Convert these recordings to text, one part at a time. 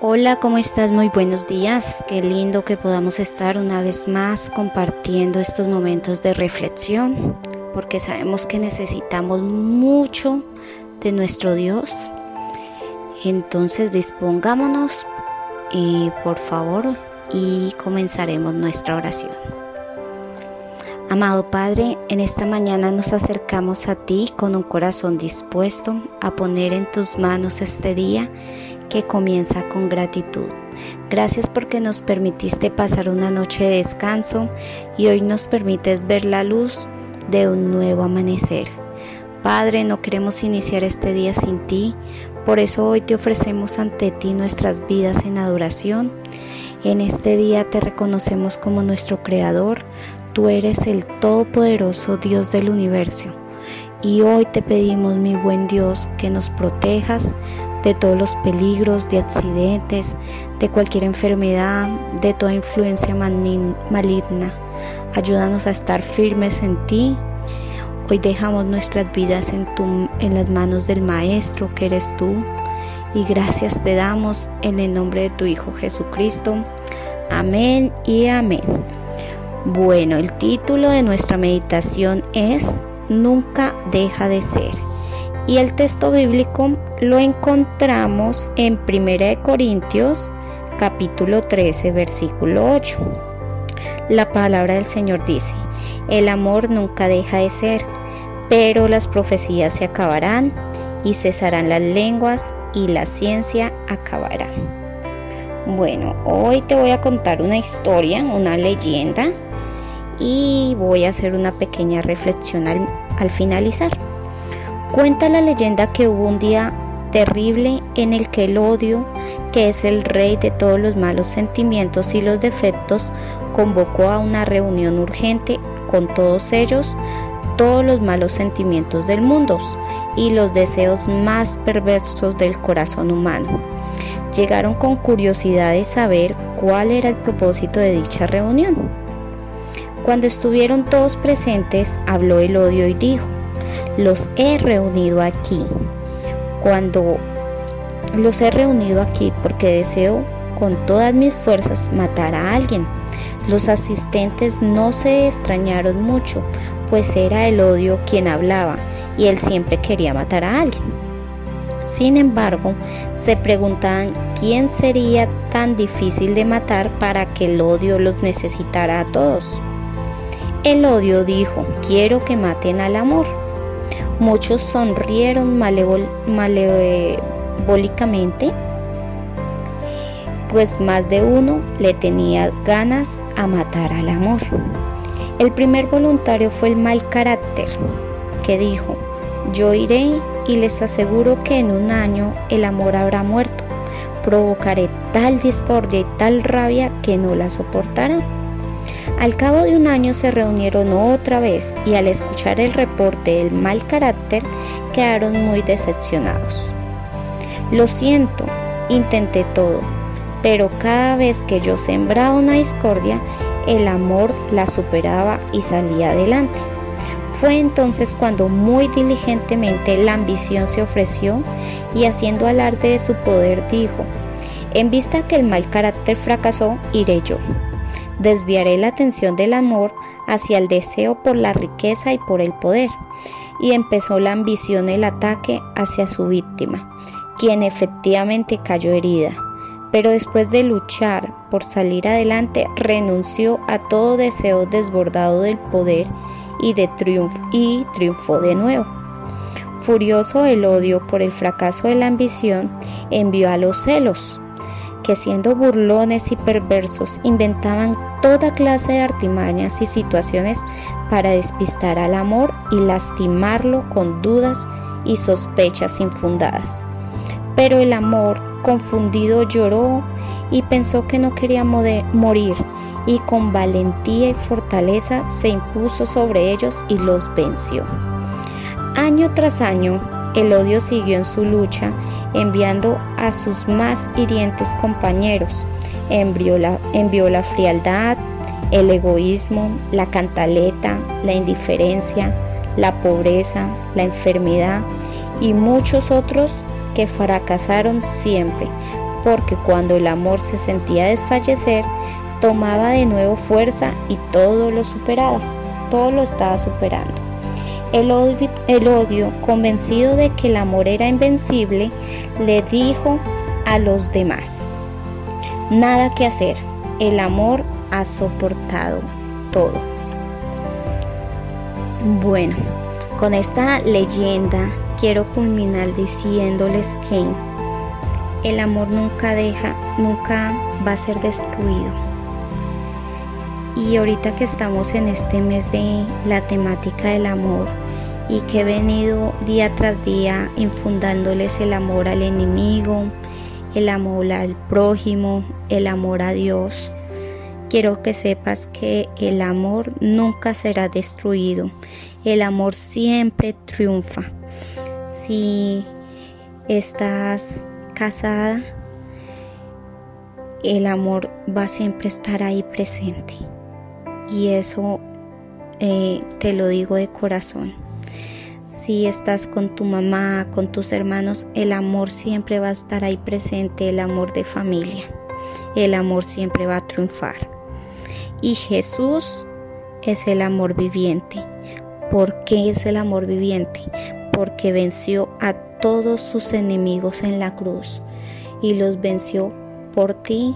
Hola, ¿cómo estás? Muy buenos días. Qué lindo que podamos estar una vez más compartiendo estos momentos de reflexión, porque sabemos que necesitamos mucho de nuestro Dios. Entonces dispongámonos y por favor y comenzaremos nuestra oración. Amado Padre, en esta mañana nos acercamos a ti con un corazón dispuesto a poner en tus manos este día que comienza con gratitud. Gracias porque nos permitiste pasar una noche de descanso y hoy nos permites ver la luz de un nuevo amanecer. Padre, no queremos iniciar este día sin ti, por eso hoy te ofrecemos ante ti nuestras vidas en adoración. En este día te reconocemos como nuestro Creador, tú eres el Todopoderoso Dios del universo. Y hoy te pedimos, mi buen Dios, que nos protejas de todos los peligros, de accidentes, de cualquier enfermedad, de toda influencia maligna. Ayúdanos a estar firmes en ti. Hoy dejamos nuestras vidas en, tu, en las manos del Maestro que eres tú. Y gracias te damos en el nombre de tu Hijo Jesucristo. Amén y amén. Bueno, el título de nuestra meditación es Nunca deja de ser. Y el texto bíblico lo encontramos en 1 Corintios capítulo 13 versículo 8. La palabra del Señor dice, el amor nunca deja de ser, pero las profecías se acabarán y cesarán las lenguas y la ciencia acabará. Bueno, hoy te voy a contar una historia, una leyenda y voy a hacer una pequeña reflexión al, finalizar. Cuenta la leyenda que hubo un día terrible en el que el odio, que es el rey de todos los malos sentimientos y los defectos, convocó a una reunión urgente con todos ellos, todos los malos sentimientos del mundo y los deseos más perversos del corazón humano. Llegaron con curiosidad de saber cuál era el propósito de dicha reunión. Cuando estuvieron todos presentes, habló el odio y dijo, los he reunido aquí. Cuando los he reunido aquí porque deseo con todas mis fuerzas matar a alguien. Los asistentes no se extrañaron mucho, pues era el odio quien hablaba y él siempre quería matar a alguien. Sin embargo, se preguntaban quién sería tan difícil de matar para que el odio los necesitara a todos. El odio dijo, quiero que maten al amor. Muchos sonrieron malévolicamente, pues más de uno le tenía ganas a matar al amor. El primer voluntario fue el mal carácter, que dijo, yo iré y les aseguro que en un año el amor habrá muerto. Provocaré tal discordia y tal rabia que no la soportarán. Al cabo de un año se reunieron otra vez y al escuchar el reporte del mal carácter quedaron muy decepcionados. Lo siento, intenté todo, pero cada vez que yo sembraba una discordia, el amor la superaba y salía adelante. Fue entonces cuando muy diligentemente la ambición se ofreció y haciendo alarde de su poder dijo, en vista que el mal carácter fracasó, iré yo desviaré la atención del amor hacia el deseo por la riqueza y por el poder. Y empezó la ambición el ataque hacia su víctima, quien efectivamente cayó herida. Pero después de luchar por salir adelante, renunció a todo deseo desbordado del poder y, de triunfo, y triunfó de nuevo. Furioso el odio por el fracaso de la ambición, envió a los celos, que siendo burlones y perversos inventaban toda clase de artimañas y situaciones para despistar al amor y lastimarlo con dudas y sospechas infundadas. Pero el amor, confundido, lloró y pensó que no quería morir y con valentía y fortaleza se impuso sobre ellos y los venció. Año tras año, el odio siguió en su lucha, enviando a sus más hirientes compañeros. Envió la, envió la frialdad, el egoísmo, la cantaleta, la indiferencia, la pobreza, la enfermedad y muchos otros que fracasaron siempre, porque cuando el amor se sentía desfallecer, tomaba de nuevo fuerza y todo lo superaba, todo lo estaba superando. El odio, el odio, convencido de que el amor era invencible, le dijo a los demás, nada que hacer, el amor ha soportado todo. Bueno, con esta leyenda quiero culminar diciéndoles que el amor nunca deja, nunca va a ser destruido. Y ahorita que estamos en este mes de la temática del amor y que he venido día tras día infundándoles el amor al enemigo, el amor al prójimo, el amor a Dios, quiero que sepas que el amor nunca será destruido. El amor siempre triunfa. Si estás casada, el amor va a siempre estar ahí presente. Y eso eh, te lo digo de corazón. Si estás con tu mamá, con tus hermanos, el amor siempre va a estar ahí presente, el amor de familia. El amor siempre va a triunfar. Y Jesús es el amor viviente. ¿Por qué es el amor viviente? Porque venció a todos sus enemigos en la cruz y los venció por ti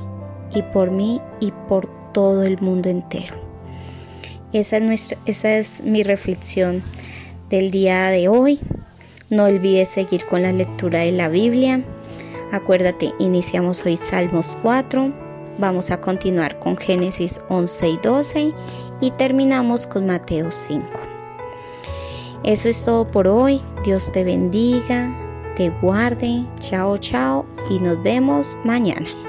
y por mí y por todo el mundo entero. Esa es, nuestra, esa es mi reflexión del día de hoy. No olvides seguir con la lectura de la Biblia. Acuérdate, iniciamos hoy Salmos 4 Vamos a continuar con Génesis 11 y 12 y terminamos con Mateo 5. Eso es todo por hoy. Dios te bendiga, te guarde. Chao, chao y nos vemos mañana.